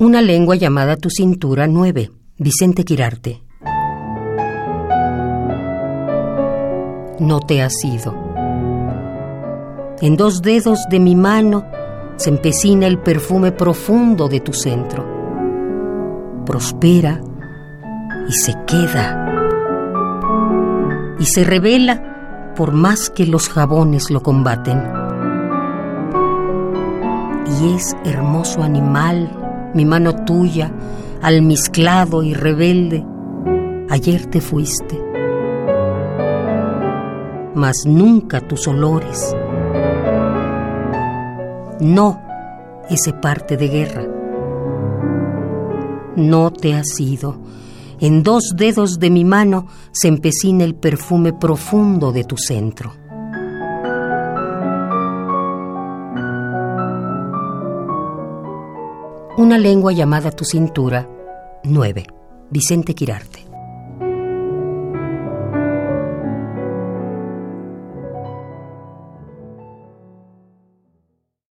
Una lengua llamada tu cintura 9. Vicente Quirarte. No te has ido. En dos dedos de mi mano se empecina el perfume profundo de tu centro. Prospera y se queda. Y se revela por más que los jabones lo combaten. Y es hermoso animal, mi mano tuya, almizclado y rebelde. Ayer te fuiste, mas nunca tus olores. No ese parte de guerra. No te has ido. En dos dedos de mi mano se empecina el perfume profundo de tu centro. Una lengua llamada tu cintura. 9. Vicente Quirarte.